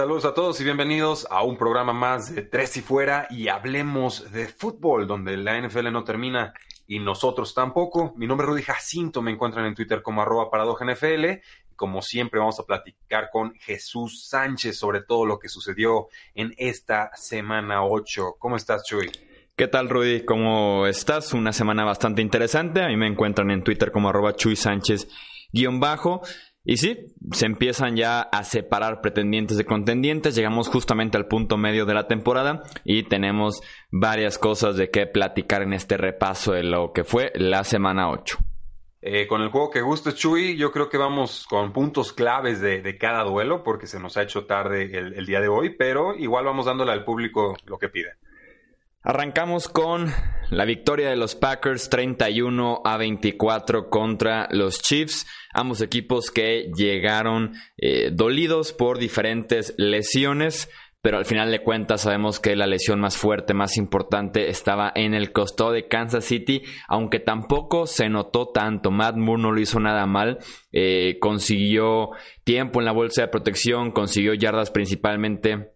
Saludos a todos y bienvenidos a un programa más de Tres y Fuera y hablemos de fútbol, donde la NFL no termina y nosotros tampoco. Mi nombre es Rudy Jacinto, me encuentran en Twitter como arroba NFL como siempre vamos a platicar con Jesús Sánchez sobre todo lo que sucedió en esta semana 8. ¿Cómo estás, Chuy? ¿Qué tal, Rudy? ¿Cómo estás? Una semana bastante interesante. A mí me encuentran en Twitter como arroba Chuy Sánchez guion bajo. Y sí, se empiezan ya a separar pretendientes de contendientes. Llegamos justamente al punto medio de la temporada y tenemos varias cosas de qué platicar en este repaso de lo que fue la semana 8. Eh, con el juego que guste, Chuy, yo creo que vamos con puntos claves de, cada duelo porque se nos ha hecho tarde el, el día de hoy, pero igual vamos dándole al público lo que pide. Arrancamos con la victoria de los Packers 31 a 24 contra los Chiefs. Ambos equipos que llegaron eh, dolidos por diferentes lesiones. Pero al final de cuentas sabemos que la lesión más fuerte, más importante, estaba en el costado de Kansas City, aunque tampoco se notó tanto. Matt Moore no lo hizo nada mal, eh, consiguió tiempo en la bolsa de protección, consiguió yardas principalmente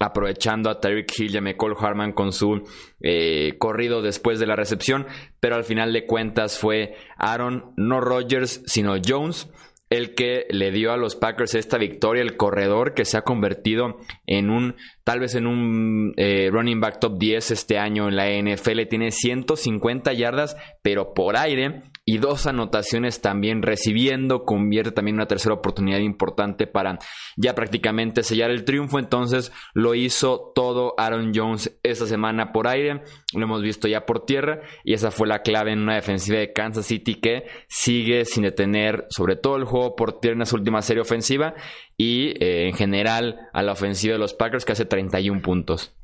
aprovechando a Tyreek Hill y a McCall Harman con su eh, corrido después de la recepción, pero al final de cuentas fue Aaron, no Rodgers, sino Jones, el que le dio a los Packers esta victoria, el corredor que se ha convertido en un, tal vez en un eh, running back top 10 este año en la NFL, tiene 150 yardas, pero por aire, y dos anotaciones también recibiendo, convierte también una tercera oportunidad importante para ya prácticamente sellar el triunfo, entonces lo hizo todo Aaron Jones esta semana por aire, lo hemos visto ya por tierra y esa fue la clave en una defensiva de Kansas City que sigue sin detener sobre todo el juego por tierra en su última serie ofensiva y eh, en general a la ofensiva de los Packers que hace 31 puntos.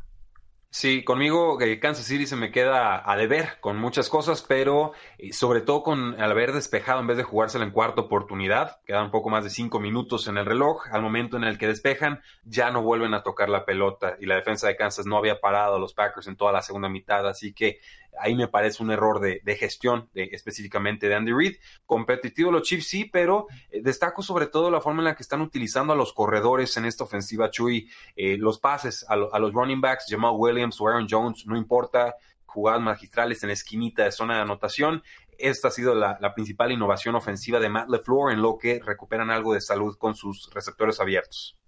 Sí, conmigo Kansas City se me queda a deber con muchas cosas, pero eh, sobre todo con al haber despejado en vez de jugársela en cuarta oportunidad, quedan un poco más de cinco minutos en el reloj, al momento en el que despejan ya no vuelven a tocar la pelota y la defensa de Kansas no había parado a los Packers en toda la segunda mitad, así que ahí me parece un error de, gestión de, específicamente de Andy Reid. Competitivo los Chiefs sí, pero eh, destaco sobre todo la forma en la que están utilizando a los corredores en esta ofensiva, Chuy, eh, los pases a, los running backs, Jamal Williams o Aaron Jones, no importa, jugadas magistrales en la esquinita de zona de anotación. Esta ha sido la, la principal innovación ofensiva de Matt LeFleur en lo que recuperan algo de salud con sus receptores abiertos.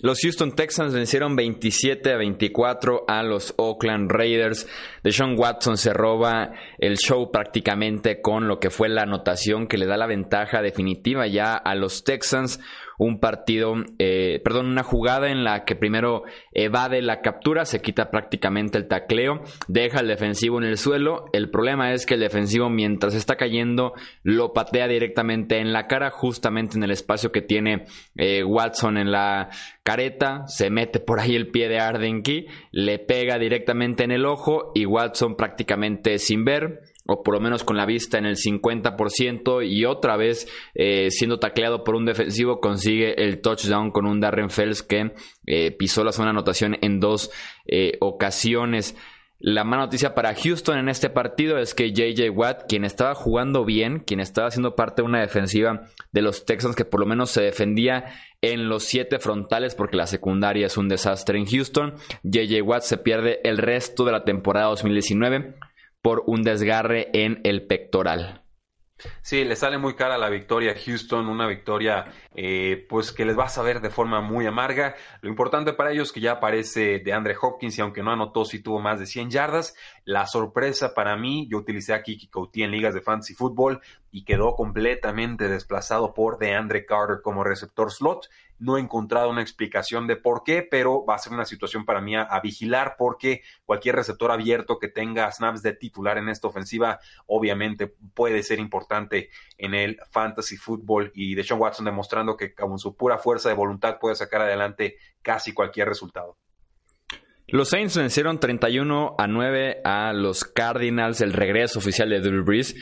Los Houston Texans vencieron 27 a 24 a los Oakland Raiders. Deshaun Watson se roba el show prácticamente con lo que fue la anotación que le da la ventaja definitiva ya a los Texans un partido, eh, perdón, una jugada en la que primero evade la captura, se quita prácticamente el tacleo, deja el defensivo en el suelo. El problema es que el defensivo mientras está cayendo lo patea directamente en la cara, justamente en el espacio que tiene eh, Watson en la careta, se mete por ahí el pie de Ardenky, le pega directamente en el ojo y Watson prácticamente sin ver o por lo menos con la vista en el 50% y otra vez eh, siendo tacleado por un defensivo consigue el touchdown con un Darren Fells que eh, pisó la zona anotación en dos eh, ocasiones. La mala noticia para Houston en este partido es que JJ Watt, quien estaba jugando bien, quien estaba siendo parte de una defensiva de los Texans que por lo menos se defendía en los siete frontales porque la secundaria es un desastre en Houston, JJ Watt se pierde el resto de la temporada 2019 por un desgarre en el pectoral. Sí, le sale muy cara la victoria a Houston, una victoria eh, pues que les va a saber de forma muy amarga. Lo importante para ellos es que ya aparece de Andre Hopkins y aunque no anotó sí tuvo más de 100 yardas. La sorpresa para mí, yo utilicé a Kiki Couty en ligas de fantasy fútbol y quedó completamente desplazado por DeAndre Carter como receptor slot No he encontrado una explicación de por qué, pero va a ser una situación para mí a, vigilar porque cualquier receptor abierto que tenga snaps de titular en esta ofensiva obviamente puede ser importante en el fantasy football y de Sean Watson demostrando que con su pura fuerza de voluntad puede sacar adelante casi cualquier resultado. Los Saints vencieron 31 a 9 a los Cardinals, el regreso oficial de Drew Brees.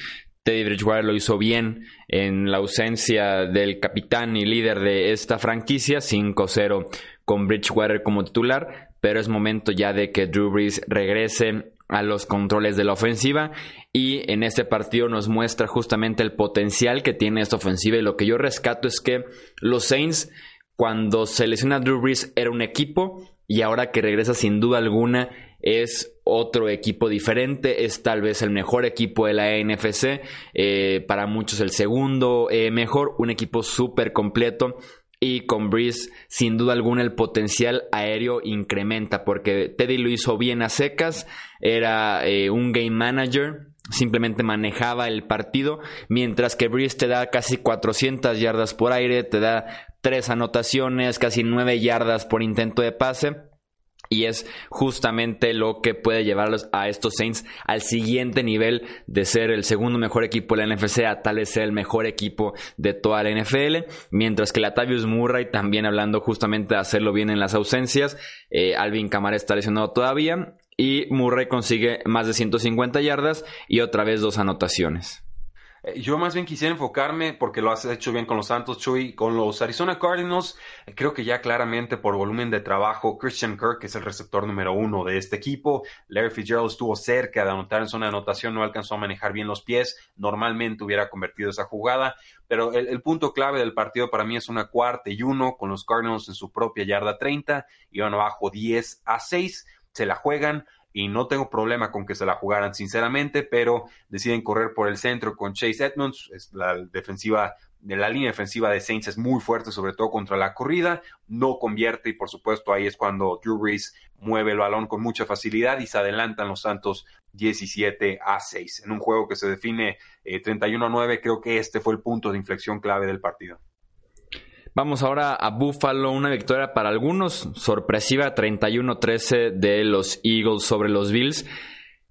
Teddy Bridgewater lo hizo bien en la ausencia del capitán y líder de esta franquicia, 5-0 con Bridgewater como titular, pero es momento ya de que Drew Brees regrese a los controles de la ofensiva y en este partido nos muestra justamente el potencial que tiene esta ofensiva y lo que yo rescato es que los Saints cuando se lesiona Drew Brees era un equipo y ahora que regresa sin duda alguna es otro equipo diferente, es tal vez el mejor equipo de la NFC, eh, para muchos el segundo eh, mejor, un equipo súper completo y con Breeze sin duda alguna el potencial aéreo incrementa porque Teddy lo hizo bien a secas, era eh, un game manager, simplemente manejaba el partido, mientras que Breeze te da casi 400 yardas por aire, te da tres anotaciones, casi nueve yardas por intento de pase. Y es justamente lo que puede llevarlos a estos Saints al siguiente nivel de ser el segundo mejor equipo de la NFC a tal vez ser el mejor equipo de toda la NFL. Mientras que Latavius Murray también hablando justamente de hacerlo bien en las ausencias. Eh, Alvin Kamara está lesionado todavía. Y Murray consigue más de 150 yardas y otra vez dos anotaciones. Eh, yo más bien quisiera enfocarme, porque lo has hecho bien con los Santos, Chuy, con los Arizona Cardinals. Creo que ya claramente por volumen de trabajo, Christian Kirk es el receptor número uno de este equipo. Larry Fitzgerald estuvo cerca de anotar en zona de anotación, no alcanzó a manejar bien los pies. Normalmente hubiera convertido esa jugada. Pero el, el punto clave del partido para mí es una cuarta y uno con los Cardinals en su propia yarda 30. Iban abajo 10 a 6. Se la juegan y no tengo problema con que se la jugaran sinceramente, pero deciden correr por el centro con Chase Edmonds, es la defensiva de la línea defensiva de Saints es muy fuerte, sobre todo contra la corrida, no convierte y por supuesto ahí es cuando Drew Brees mueve el balón con mucha facilidad y se adelantan los Santos 17 a 6. En un juego que se define 31 eh, a 9, creo que este fue el punto de inflexión clave del partido. Vamos ahora a Buffalo, una victoria para algunos, sorpresiva 31-13 de los Eagles sobre los Bills.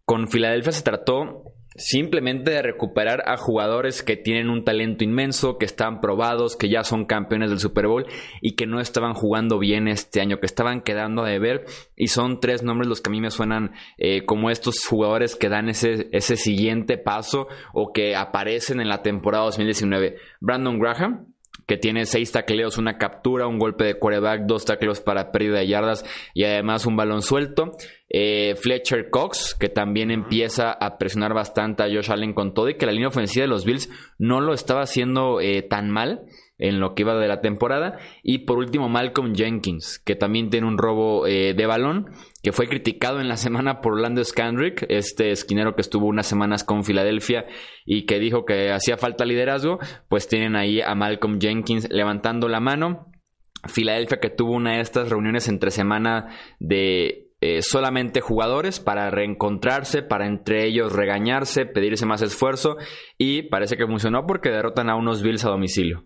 Con Filadelfia se trató simplemente de recuperar a jugadores que tienen un talento inmenso, que están probados, que ya son campeones del Super Bowl y que no estaban jugando bien este año, que estaban quedando a deber. Y son tres nombres los que a mí me suenan eh, como estos jugadores que dan ese, ese siguiente paso o que aparecen en la temporada 2019. Brandon Graham, que tiene seis tacleos, una captura, un golpe de quarterback, dos tacleos para pérdida de yardas y además un balón suelto. Eh, Fletcher Cox, que también empieza a presionar bastante a Josh Allen con todo y que la línea ofensiva de los Bills no lo estaba haciendo eh, tan mal en lo que iba de la temporada. Y por último, Malcolm Jenkins, que también tiene un robo eh, de balón, que fue criticado en la semana por Orlando Scandrick, este esquinero que estuvo unas semanas con Filadelfia y que dijo que hacía falta liderazgo. Pues tienen ahí a Malcolm Jenkins levantando la mano. Filadelfia que tuvo una de estas reuniones entre semana de eh, solamente jugadores para reencontrarse, para entre ellos regañarse, pedirse más esfuerzo y parece que funcionó porque derrotan a unos Bills a domicilio.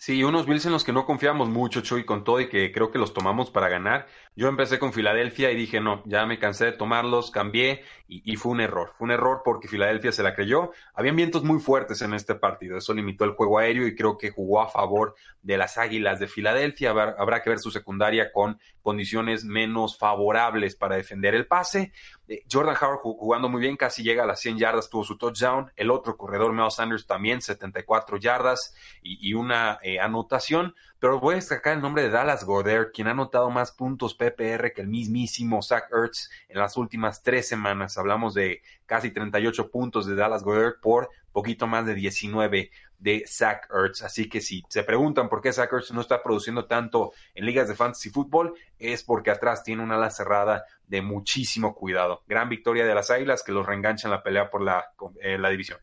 Sí, unos Bills en los que no confiamos mucho, Chuy, con todo y que creo que los tomamos para ganar. Yo empecé con Filadelfia y dije, no, ya me cansé de tomarlos, cambié y, fue un error. Fue un error porque Filadelfia se la creyó. Habían vientos muy fuertes en este partido, eso limitó el juego aéreo y creo que jugó a favor de las Águilas de Filadelfia. Habrá, que ver su secundaria con condiciones menos favorables para defender el pase. Eh, Jordan Howard jugando muy bien, casi llega a las 100 yardas, tuvo su touchdown. El otro corredor, Mel Sanders, también 74 yardas y, una eh, anotación. Pero voy a destacar el nombre de Dallas Goddard, quien ha anotado más puntos PPR que el mismísimo Zach Ertz en las últimas tres semanas. Hablamos de casi 38 puntos de Dallas Goddard por poquito más de 19 de Zach Ertz. Así que si se preguntan por qué Zach Ertz no está produciendo tanto en ligas de fantasy fútbol, es porque atrás tiene una ala cerrada de muchísimo cuidado. Gran victoria de las Águilas que los reenganchan la pelea por la, eh, la división.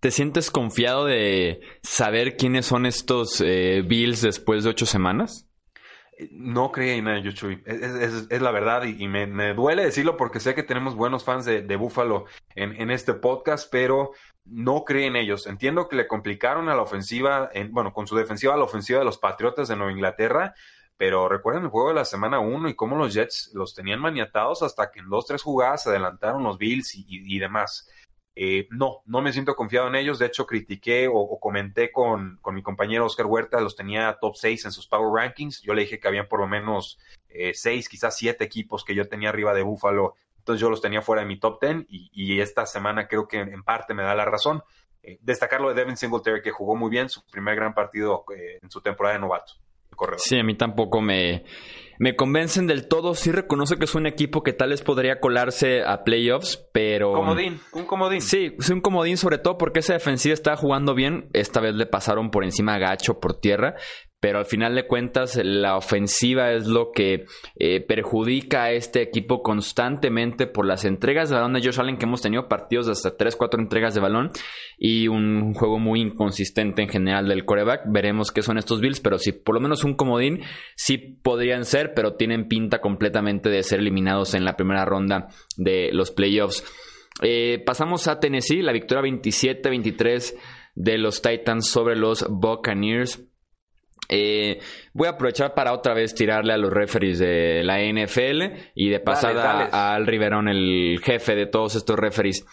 ¿Te sientes confiado de saber quiénes son estos eh, Bills después de ocho semanas? No creía en ello, Chuy. Es, la verdad y, me, duele decirlo porque sé que tenemos buenos fans de, de Buffalo en, en, este podcast, pero no cree en ellos. Entiendo que le complicaron a la ofensiva, en, bueno, con su defensiva a la ofensiva de los Patriotas de Nueva Inglaterra, pero recuerden el juego de la semana 1 y cómo los Jets los tenían maniatados hasta que en dos, tres jugadas se adelantaron los Bills y, demás. Eh, no, no me siento confiado en ellos. De hecho, critiqué o, comenté con, con, mi compañero Oscar Huerta, los tenía top 6 en sus Power Rankings. Yo le dije que habían por lo menos eh, 6, quizás 7 equipos que yo tenía arriba de Buffalo. Entonces yo los tenía fuera de mi top 10 y, esta semana creo que en parte me da la razón. Eh, destacar lo de Devin Singletary, que jugó muy bien su primer gran partido eh, en su temporada de novato. Sí, a mí tampoco me, me convencen del todo. Sí reconozco que es un equipo que tal vez podría colarse a playoffs, pero... Comodín, un comodín. Sí, es un comodín sobre todo porque esa defensiva está jugando bien. Esta vez le pasaron por encima a Gacho por tierra, pero al final de cuentas la ofensiva es lo que eh, perjudica a este equipo constantemente por las entregas de balón de Josh Allen que hemos tenido partidos de hasta 3, 4 entregas de balón y un juego muy inconsistente en general del coreback. Veremos qué son estos Bills, pero si por lo menos un comodín sí podrían ser, pero tienen pinta completamente de ser eliminados en la primera ronda de los playoffs. Eh, pasamos a Tennessee, la victoria 27-23 de los Titans sobre los Buccaneers. Eh, voy a aprovechar para otra vez tirarle a los referees de la NFL y de pasada a Al Riverón, el jefe de todos estos referees.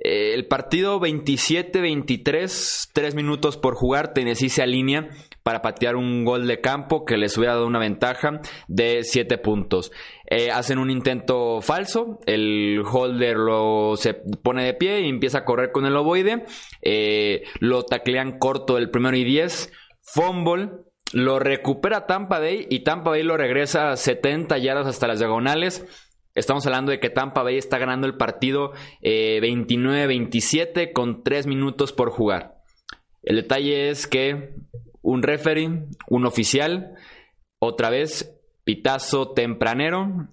Eh, el partido 27-23, 3 minutos por jugar, Tennessee se alinea para patear un gol de campo que les hubiera dado una ventaja de 7 puntos. Eh, hacen un intento falso, el holder lo, se pone de pie y empieza a correr con el ovoide, lo taclean corto el primero y 10, fumble, lo recupera Tampa Bay y Tampa Bay lo regresa a 70 yardas hasta las diagonales. Estamos hablando de que Tampa Bay está ganando el partido 29-27 eh, con 3 minutos por jugar. El detalle es que un referee, un oficial, otra vez pitazo tempranero,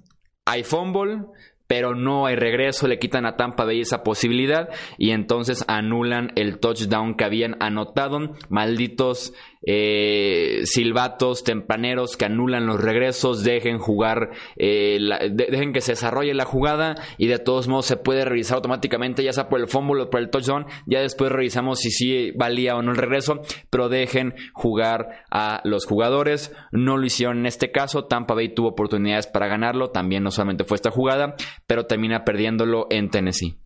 hay fumble, pero no hay regreso, le quitan a Tampa Bay esa posibilidad y entonces anulan el touchdown que habían anotado. Malditos eh, silbatos tempraneros que anulan los regresos, dejen jugar, eh, dejen que se desarrolle la jugada y de todos modos se puede revisar automáticamente, ya sea por el fumble o por el touchdown, ya después revisamos si sí valía o no el regreso, pero dejen jugar a los jugadores, no lo hicieron en este caso, Tampa Bay tuvo oportunidades para ganarlo, también no solamente fue esta jugada, pero termina perdiéndolo en Tennessee.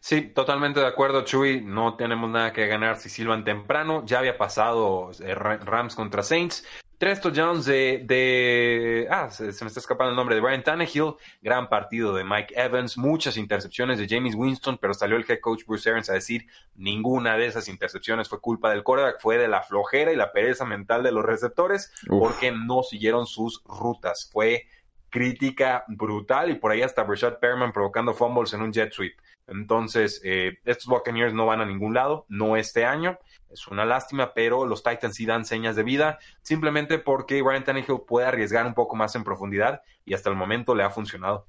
Sí, totalmente de acuerdo, Chuy. No tenemos nada que ganar si silban temprano. Ya había pasado eh, Rams contra Saints. Tres touchdowns de, de ah, se, me está escapando el nombre de Brian Tannehill, gran partido de Mike Evans, muchas intercepciones de James Winston, pero salió el head coach Bruce Arians a decir ninguna de esas intercepciones fue culpa del quarterback, fue de la flojera y la pereza mental de los receptores porque no siguieron sus rutas. Fue crítica brutal y por ahí hasta Rashad Perman provocando fumbles en un jet sweep. Entonces, eh, estos Buccaneers no van a ningún lado, no este año. Es una lástima, pero los Titans sí dan señas de vida, simplemente porque Ryan Tannehill puede arriesgar un poco más en profundidad y hasta el momento le ha funcionado.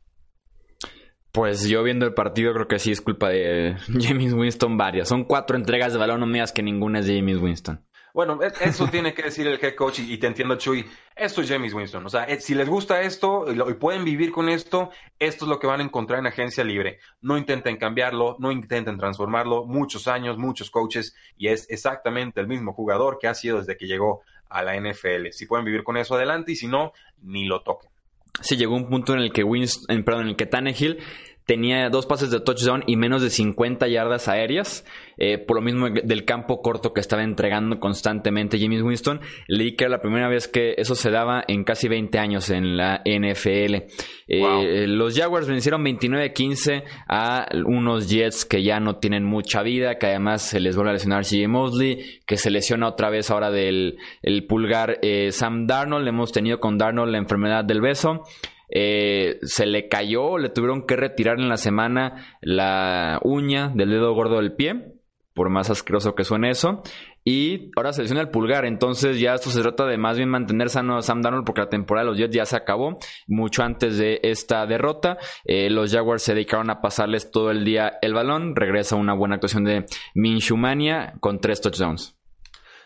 Pues yo viendo el partido creo que sí es culpa de James Winston varias. Son cuatro entregas de balón, no me que ninguna es de James Winston. Bueno, e, eso tiene que decir el head coach y, te entiendo, Chuy. Esto es James Winston. O sea, eh, si les gusta esto y pueden vivir con esto, esto es lo que van a encontrar en agencia libre. No intenten cambiarlo, no intenten transformarlo. Muchos años, muchos coaches y es exactamente el mismo jugador que ha sido desde que llegó a la NFL. Si pueden vivir con eso, adelante y si no, ni lo toquen. Sí, llegó un punto en el que Winston, perdón, en el que Tannehill tenía dos pases de touchdown y menos de 50 yardas aéreas, eh, por lo mismo del campo corto que estaba entregando constantemente James Winston. Leí que era la primera vez que eso se daba en casi 20 años en la NFL. Eh, los Jaguars vencieron 29-15 a unos Jets que ya no tienen mucha vida, que además se les vuelve a lesionar CJ Mosley, que se lesiona otra vez ahora del el pulgar eh, Sam Darnold. Hemos tenido con Darnold la enfermedad del beso. Eh, se le cayó, le tuvieron que retirar en la semana la uña del dedo gordo del pie, por más asqueroso que suene eso. Y ahora se lesiona el pulgar, entonces ya esto se trata de más bien mantener sano a Sam Darnold porque la temporada de los Jets ya se acabó mucho antes de esta derrota. Eh, los Jaguars se dedicaron a pasarles todo el día el balón. Regresa una buena actuación de Minshumania con tres touchdowns.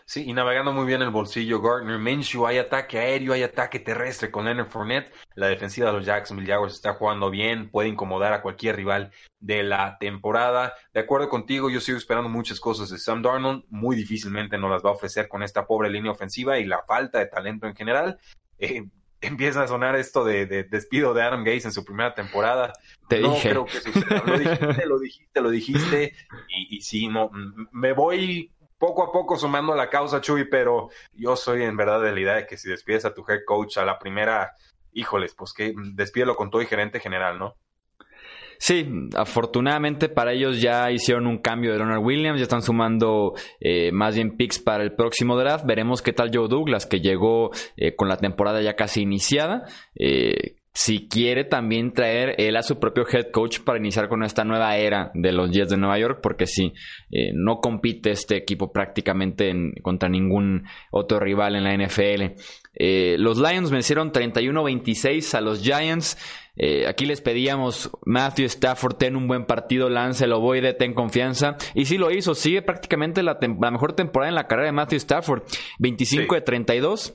Sí, y navegando muy bien el bolsillo Gardner Minshew, hay ataque aéreo, hay ataque terrestre con Leonard Fournette. La defensiva de los Jacksonville Jaguars está jugando bien, puede incomodar a cualquier rival de la temporada. De acuerdo contigo, yo sigo esperando muchas cosas de Sam Darnold, muy difícilmente nos las va a ofrecer con esta pobre línea ofensiva y la falta de talento en general. Eh, empieza a sonar esto de, despido de Adam Gates en su primera temporada. Te no dije. creo que suceda. Lo dijiste, lo dijiste, lo dijiste. Y, y sí, no, me voy poco a poco sumando a la causa, Chuy, pero yo soy en verdad de la idea de que si despides a tu head coach a la primera, híjoles, pues que despídelo con todo y gerente general, ¿no? Sí, afortunadamente para ellos ya hicieron un cambio de Leonard Williams, ya están sumando eh, más bien picks para el próximo draft. Veremos qué tal Joe Douglas, que llegó eh, con la temporada ya casi iniciada. Eh, si quiere también traer él a su propio head coach para iniciar con esta nueva era de los Jets de Nueva York, porque sí, eh, no compite este equipo prácticamente en, contra ningún otro rival en la NFL. Eh, los Lions vencieron 31-26 a los Giants. Eh, aquí les pedíamos, Matthew Stafford, ten un buen partido, lance el ovoide, ten confianza. Y sí lo hizo, sigue prácticamente la, la mejor temporada en la carrera de Matthew Stafford. 25 Sí. de 32,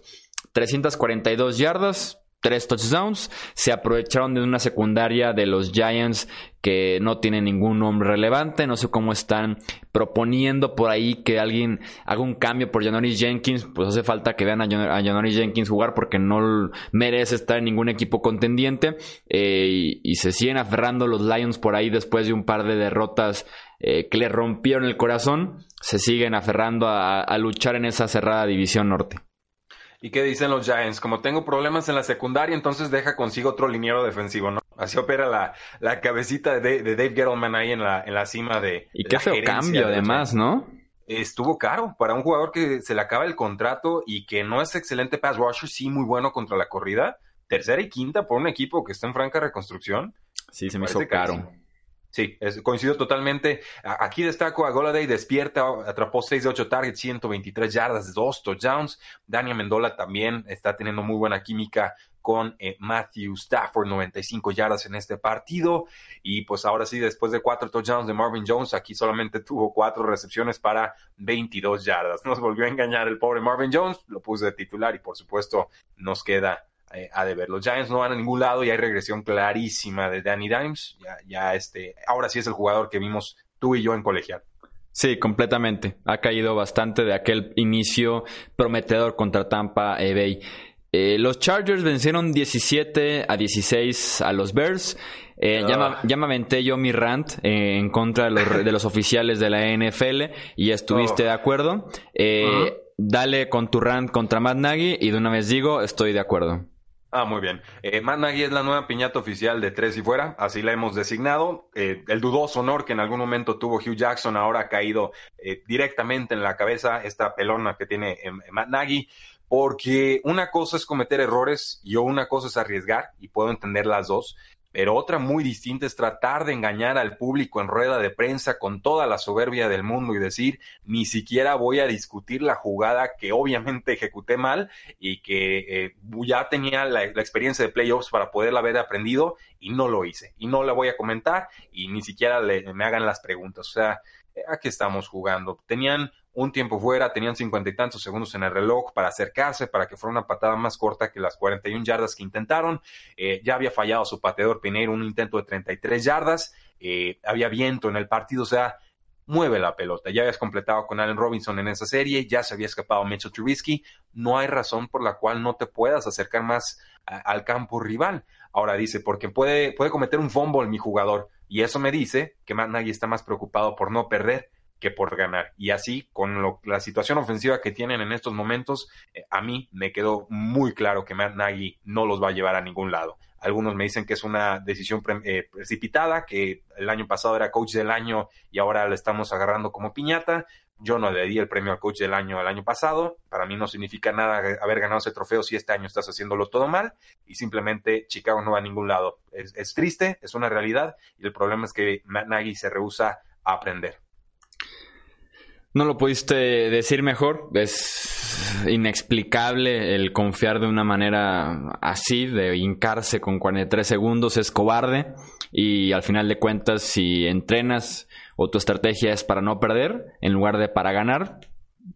342 yardas, tres touchdowns. Se aprovecharon de una secundaria de los Giants que no tiene ningún nombre relevante. No sé cómo están proponiendo por ahí que alguien haga un cambio por Janoris Jenkins. Pues hace falta que vean a, Jan- a Janoris Jenkins jugar porque no merece estar en ningún equipo contendiente. Eh, y, se siguen aferrando los Lions por ahí después de un par de derrotas eh, que le rompieron el corazón. Se siguen aferrando a luchar en esa cerrada división norte. ¿Y qué dicen los Giants? Como tengo problemas en la secundaria, entonces deja consigo otro liniero defensivo, ¿no? Así opera la, la cabecita de, Dave- de Dave Gettleman ahí en la, en la cima de. Y qué feo cambio, además, ¿no? estuvo caro para un jugador que se le acaba el contrato y que no es excelente pass rusher, sí muy bueno contra la corrida. Tercera y quinta por un equipo que está en franca reconstrucción. Sí, se me Parece hizo caro. Sí, es- coincido totalmente. Aquí destaco a Goladay, despierta, atrapó 6 de 8 targets, 123 yardas, 2 touchdowns. Dania Mendola también está teniendo muy buena química con eh, Matthew Stafford, 95 yardas en este partido. Y pues ahora sí, después de cuatro touchdowns de Marvin Jones, aquí solamente tuvo cuatro recepciones para 22 yardas. Nos volvió a engañar el pobre Marvin Jones, lo puse de titular y por supuesto nos queda eh, a deber. Los Giants no van a ningún lado y hay regresión clarísima de Danny Dimes. Ya, ya este, ahora sí es el jugador que vimos tú y yo en colegial. Sí, completamente. Ha caído bastante de aquel inicio prometedor contra Tampa eh, Bay. Eh, los Chargers vencieron 17 a 16 a los Bears. Eh, ya, Ah. me- ya me aventé yo mi rant eh, en contra de los, de los oficiales de la NFL y estuviste Oh. de acuerdo. Dale con tu rant contra Matt Nagy y de una vez digo, estoy de acuerdo. Ah, muy bien. Eh, Matt Nagy es la nueva piñata oficial de tres y fuera, así la hemos designado. Eh, el dudoso honor que en algún momento tuvo Hugh Jackson ahora ha caído eh, directamente en la cabeza esta pelona que tiene eh, Matt Nagy, porque una cosa es cometer errores y una cosa es arriesgar, y puedo entender las dos, pero otra muy distinta es tratar de engañar al público en rueda de prensa con toda la soberbia del mundo y decir, ni siquiera voy a discutir la jugada que obviamente ejecuté mal y que eh, ya tenía la, la experiencia de playoffs para poderla haber aprendido y no lo hice. Y no la voy a comentar y ni siquiera le- me hagan las preguntas. O sea, eh, aquí estamos jugando. Tenían un tiempo fuera, tenían cincuenta y tantos segundos en el reloj para acercarse, para que fuera una patada más corta que las 41 yardas que intentaron. Eh, ya había fallado su pateador Pineiro un intento de 33 yardas. Eh, había viento en el partido, o sea, mueve la pelota. Ya habías completado con Allen Robinson en esa serie, ya se había escapado Mitchell Trubisky. No hay razón por la cual no te puedas acercar más al campo rival. Ahora dice, porque puede, puede cometer un fumble mi jugador. Y eso me dice que Matt Nagy está más preocupado por no perder que por ganar. Y así, con lo- la situación ofensiva que tienen en estos momentos, eh, a mí me quedó muy claro que Matt Nagy no los va a llevar a ningún lado. Algunos me dicen que es una decisión eh, precipitada, que el año pasado era coach del año y ahora le estamos agarrando como piñata. Yo no le di el premio al coach del año el año pasado. Para mí no significa nada haber ganado ese trofeo si este año estás haciéndolo todo mal. Y simplemente Chicago no va a ningún lado. Es, triste, es una realidad. Y el problema es que Nagy se rehúsa a aprender. No lo pudiste decir mejor. Es inexplicable el confiar de una manera así, de hincarse con 43 segundos. Es cobarde. Y al final de cuentas, si entrenas o tu estrategia es para no perder, en lugar de para ganar,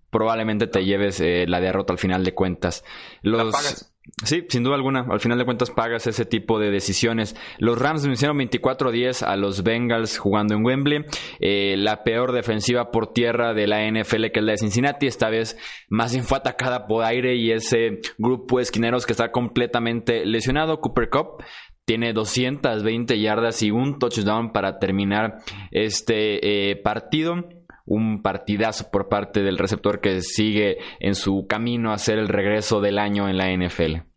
probablemente te lleves eh, la derrota al final de cuentas. Los... Sí, sin duda alguna. Al final de cuentas pagas ese tipo de decisiones. Los Rams vencieron 24-10 a los Bengals jugando en Wembley. Eh, la peor defensiva por tierra de la NFL que es la de Cincinnati. Esta vez más bien fue atacada por aire y ese grupo de esquineros que está completamente lesionado. Cooper Cup tiene 220 yardas y un touchdown para terminar este eh, partido un partidazo por parte del receptor que sigue en su camino a hacer el regreso del año en la NFL.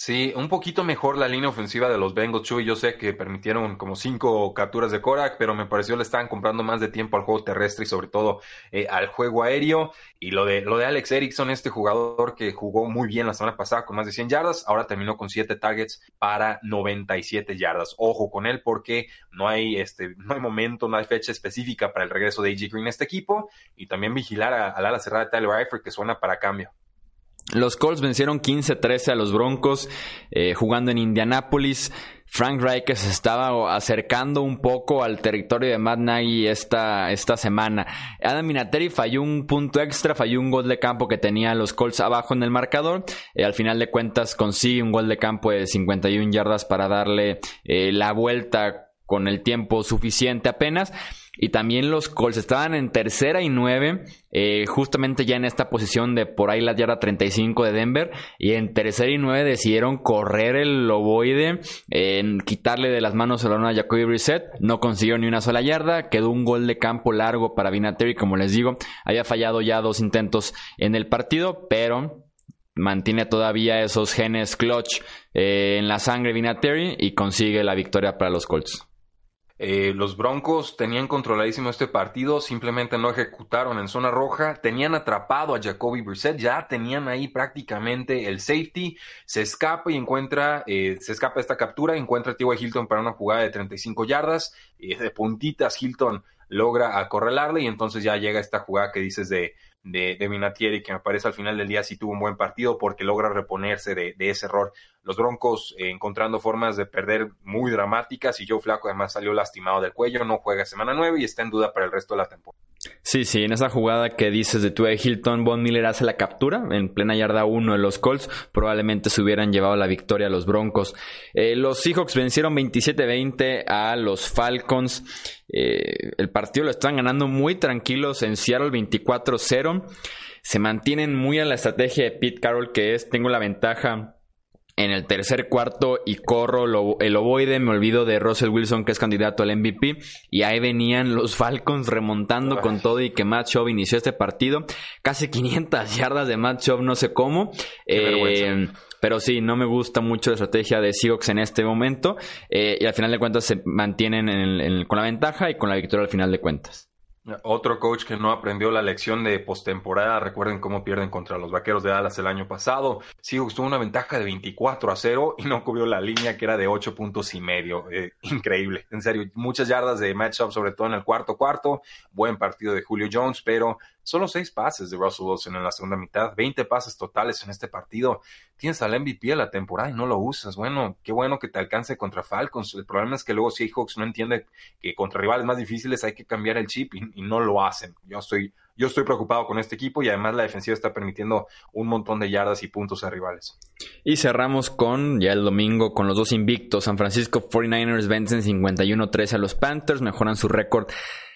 Sí, un poquito mejor la línea ofensiva de los Bengals, Chuy. Yo sé que permitieron como cinco capturas de Korak, pero me pareció le estaban comprando más de tiempo al juego terrestre y sobre todo eh, al juego aéreo. Y lo de, lo de Alex Erickson, este jugador que jugó muy bien la semana pasada con más de 100 yardas, ahora terminó con 7 targets para 97 yardas. Ojo con él porque no hay, este, no hay momento, no hay fecha específica para el regreso de AJ Green a este equipo. Y también vigilar al ala cerrada de Tyler Eifert que suena para cambio. Los Colts vencieron 15-13 a los Broncos eh, jugando en Indianápolis. Frank Reich se estaba acercando un poco al territorio de Matt Nagy esta, esta semana. Adam Minateri falló un punto extra, falló un gol de campo que tenía los Colts abajo en el marcador. Eh, al final de cuentas consigue un gol de campo de 51 yardas para darle eh, la vuelta con el tiempo suficiente apenas. Y también los Colts estaban en tercera y nueve, eh, justamente ya en esta posición de por ahí la yarda 35 de Denver. Y en tercera y nueve decidieron correr el loboide, en quitarle de las manos el balón a Jacoby Brissett. No consiguió ni una sola yarda. Quedó un gol de campo largo para Vinatieri, como les digo. Había fallado ya dos intentos en el partido, pero mantiene todavía esos genes clutch eh, en la sangre Vinatieri y consigue la victoria para los Colts. Eh, los Broncos tenían controladísimo este partido, simplemente no ejecutaron en zona roja, tenían atrapado a Jacoby Brissett, ya tenían ahí prácticamente el safety, se escapa y encuentra, eh, se escapa esta captura, encuentra a T.Y. Hilton para una jugada de 35 yardas, y de puntitas Hilton logra acorralarle y entonces ya llega esta jugada que dices de de, de Minatieri, que me parece al final del día sí tuvo un buen partido porque logra reponerse de, ese error. Los Broncos eh, encontrando formas de perder muy dramáticas y Joe Flaco además salió lastimado del cuello, no juega semana 9 y está en duda para el resto de la temporada. Sí, sí, en esa jugada que dices de Tue Hilton, Von Miller hace la captura en plena yarda 1 de los Colts. Probablemente se hubieran llevado la victoria a los Broncos. Eh, los Seahawks vencieron 27-20 a los Falcons. Eh, el partido lo están ganando muy tranquilos en Seattle 24-0. Se mantienen muy a la estrategia de Pete Carroll, que es tengo la ventaja en el tercer cuarto y corro el ovoide, me olvido de Russell Wilson que es candidato al MVP y ahí venían los Falcons remontando con todo y que Matt Schaub inició este partido, casi 500 yardas de Matt Schaub, no sé cómo. Eh, pero sí, no me gusta mucho la estrategia de Seahawks en este momento eh, y al final de cuentas se mantienen con la ventaja y con la victoria al final de cuentas. Otro coach que no aprendió la lección de postemporada, recuerden cómo pierden contra los Vaqueros de Dallas el año pasado. Seahawks tuvo una ventaja de 24 a 0 y no cubrió la línea que era de 8 puntos y medio. Eh, increíble, en serio, muchas yardas de matchup, sobre todo en el cuarto cuarto. Buen partido de Julio Jones, pero Solo seis pases de Russell Wilson en la segunda mitad, 20 pases totales en este partido. Tienes al MVP de la temporada y no lo usas. Bueno, qué bueno que te alcance contra Falcons. El problema es que luego Seahawks no entiende que contra rivales más difíciles hay que cambiar el chip y, no lo hacen. Yo estoy, yo estoy preocupado con este equipo y además la defensiva está permitiendo un montón de yardas y puntos a rivales. Y cerramos con ya el domingo con los dos invictos. San Francisco 49ers vencen 51-13 a los Panthers, mejoran su récord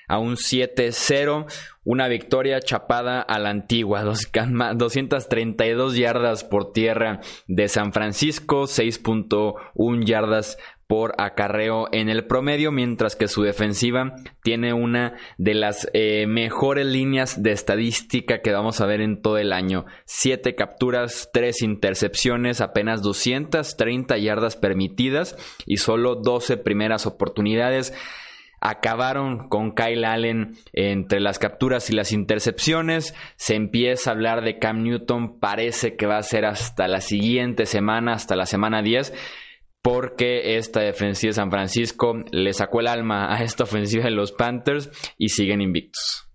a un 7-0. Una victoria chapada a la antigua. 232 yardas por tierra de San Francisco. 6.1 yardas por acarreo en el promedio, mientras que su defensiva tiene una de las eh, mejores líneas de estadística que vamos a ver en todo el año. Siete capturas, tres intercepciones, apenas 230 yardas permitidas y solo 12 primeras oportunidades acabaron con Kyle Allen entre las capturas y las intercepciones. Se empieza a hablar de Cam Newton, parece que va a ser hasta la siguiente semana, hasta la semana 10 porque esta defensiva de San Francisco le sacó el alma a esta ofensiva de los Panthers y siguen invictos.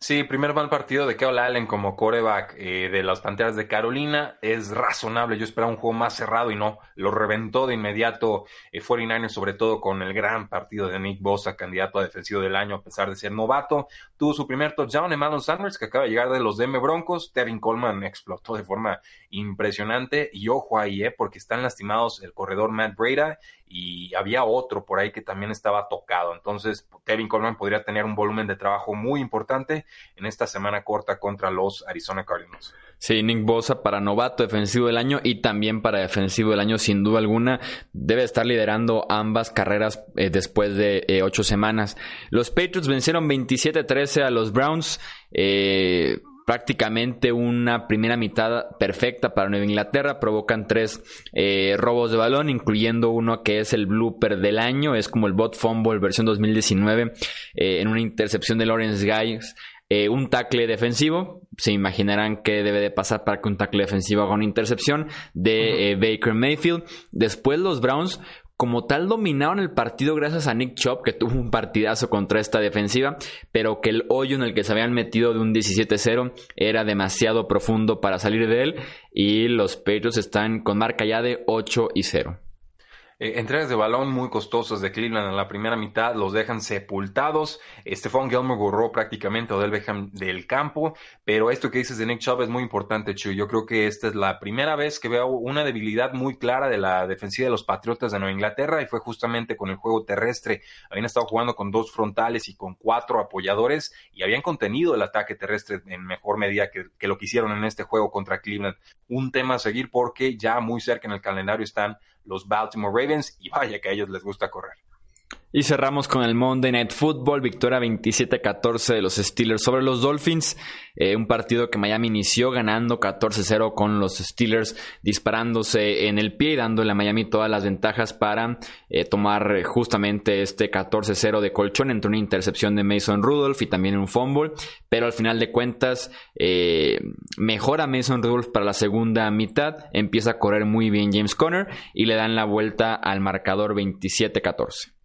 Sí, primer mal partido de Kyle Allen como coreback eh, de las Panteras de Carolina. Es razonable. Yo esperaba un juego más cerrado y no. Lo reventó de inmediato eh, 49ers, sobre todo con el gran partido de Nick Bosa, candidato a defensivo del año a pesar de ser novato. Tuvo su primer touchdown Emmanuel Sanders, que acaba de llegar de los DM Broncos. Tevin Coleman explotó de forma impresionante. Y ojo ahí, eh, porque están lastimados el corredor Matt Breda y había otro por ahí que también estaba tocado. Entonces, Tevin Coleman podría tener un volumen de trabajo muy importante en esta semana corta contra los Arizona Cardinals. Sí, Nick Bosa para novato defensivo del año y también para defensivo del año, sin duda alguna, debe estar liderando ambas carreras eh, después de eh, ocho semanas. Los Patriots vencieron 27-13 a los Browns. Eh, prácticamente una primera mitad perfecta para Nueva Inglaterra. Provocan tres eh, robos de balón, incluyendo uno que es el blooper del año. Es como el bot fumble versión 2019 eh, en una intercepción de Lawrence Guys. Eh, un tackle defensivo, se imaginarán que debe de pasar para que un tackle defensivo haga una intercepción de Baker Mayfield. Después los Browns como tal dominaron el partido gracias a Nick Chop, que tuvo un partidazo contra esta defensiva, pero que el hoyo en el que se habían metido de un 17-0 era demasiado profundo para salir de él y los Patriots están con marca ya de 8 y 0. Eh, de balón muy costosas de Cleveland en la primera mitad los dejan sepultados. Stephon Gilmore borró prácticamente a Odell Beckham del campo, pero esto que dices de Nick Chubb es muy importante, Chu. Yo creo que esta es la primera vez que veo una debilidad muy clara de la defensiva de los Patriotas de Nueva Inglaterra y fue justamente con el juego terrestre. Habían estado jugando con dos frontales y con cuatro apoyadores y habían contenido el ataque terrestre en mejor medida que, que lo que hicieron en este juego contra Cleveland. Un tema a seguir porque ya muy cerca en el calendario están los Baltimore Ravens y vaya que a ellos les gusta correr. Y cerramos con el Monday Night Football, victoria 27-14 de los Steelers sobre los Dolphins, eh, un partido que Miami inició ganando 14-0 con los Steelers disparándose en el pie y dándole a Miami todas las ventajas para eh, tomar justamente este 14-0 de colchón entre una intercepción de Mason Rudolph y también un fumble, pero al final de cuentas eh, mejora Mason Rudolph para la segunda mitad, empieza a correr muy bien James Conner y le dan la vuelta al marcador 27-14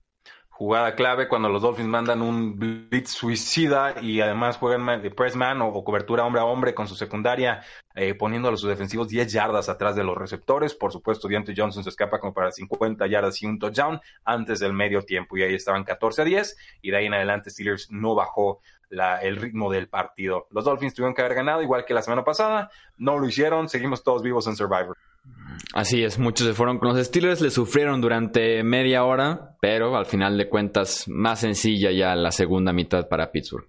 jugada clave cuando los Dolphins mandan un blitz suicida y además juegan pressman o, o, cobertura hombre a hombre con su secundaria, eh, poniendo a los defensivos 10 yardas atrás de los receptores. Por supuesto, Deontay Johnson se escapa como para 50 yardas y un touchdown antes del medio tiempo y ahí estaban 14 a 10 y de ahí en adelante Steelers no bajó la, el ritmo del partido. Los Dolphins tuvieron que haber ganado igual que la semana pasada, no lo hicieron, seguimos todos vivos en Survivor. Así es, muchos se fueron con los Steelers, le sufrieron durante media hora, pero al final de cuentas más sencilla ya la segunda mitad para Pittsburgh.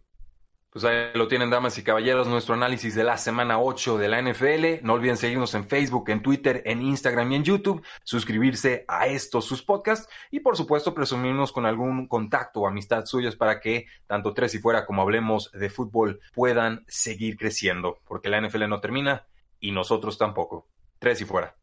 Pues ahí lo tienen, damas y caballeros, nuestro análisis de la semana 8 de la NFL. No olviden seguirnos en Facebook, en Twitter, en Instagram y en YouTube, suscribirse a estos sus podcasts y por supuesto presumirnos con algún contacto o amistad suyas para que tanto Tres y Fuera como Hablemos de Fútbol puedan seguir creciendo, porque la NFL no termina y nosotros tampoco. Tres y Fuera.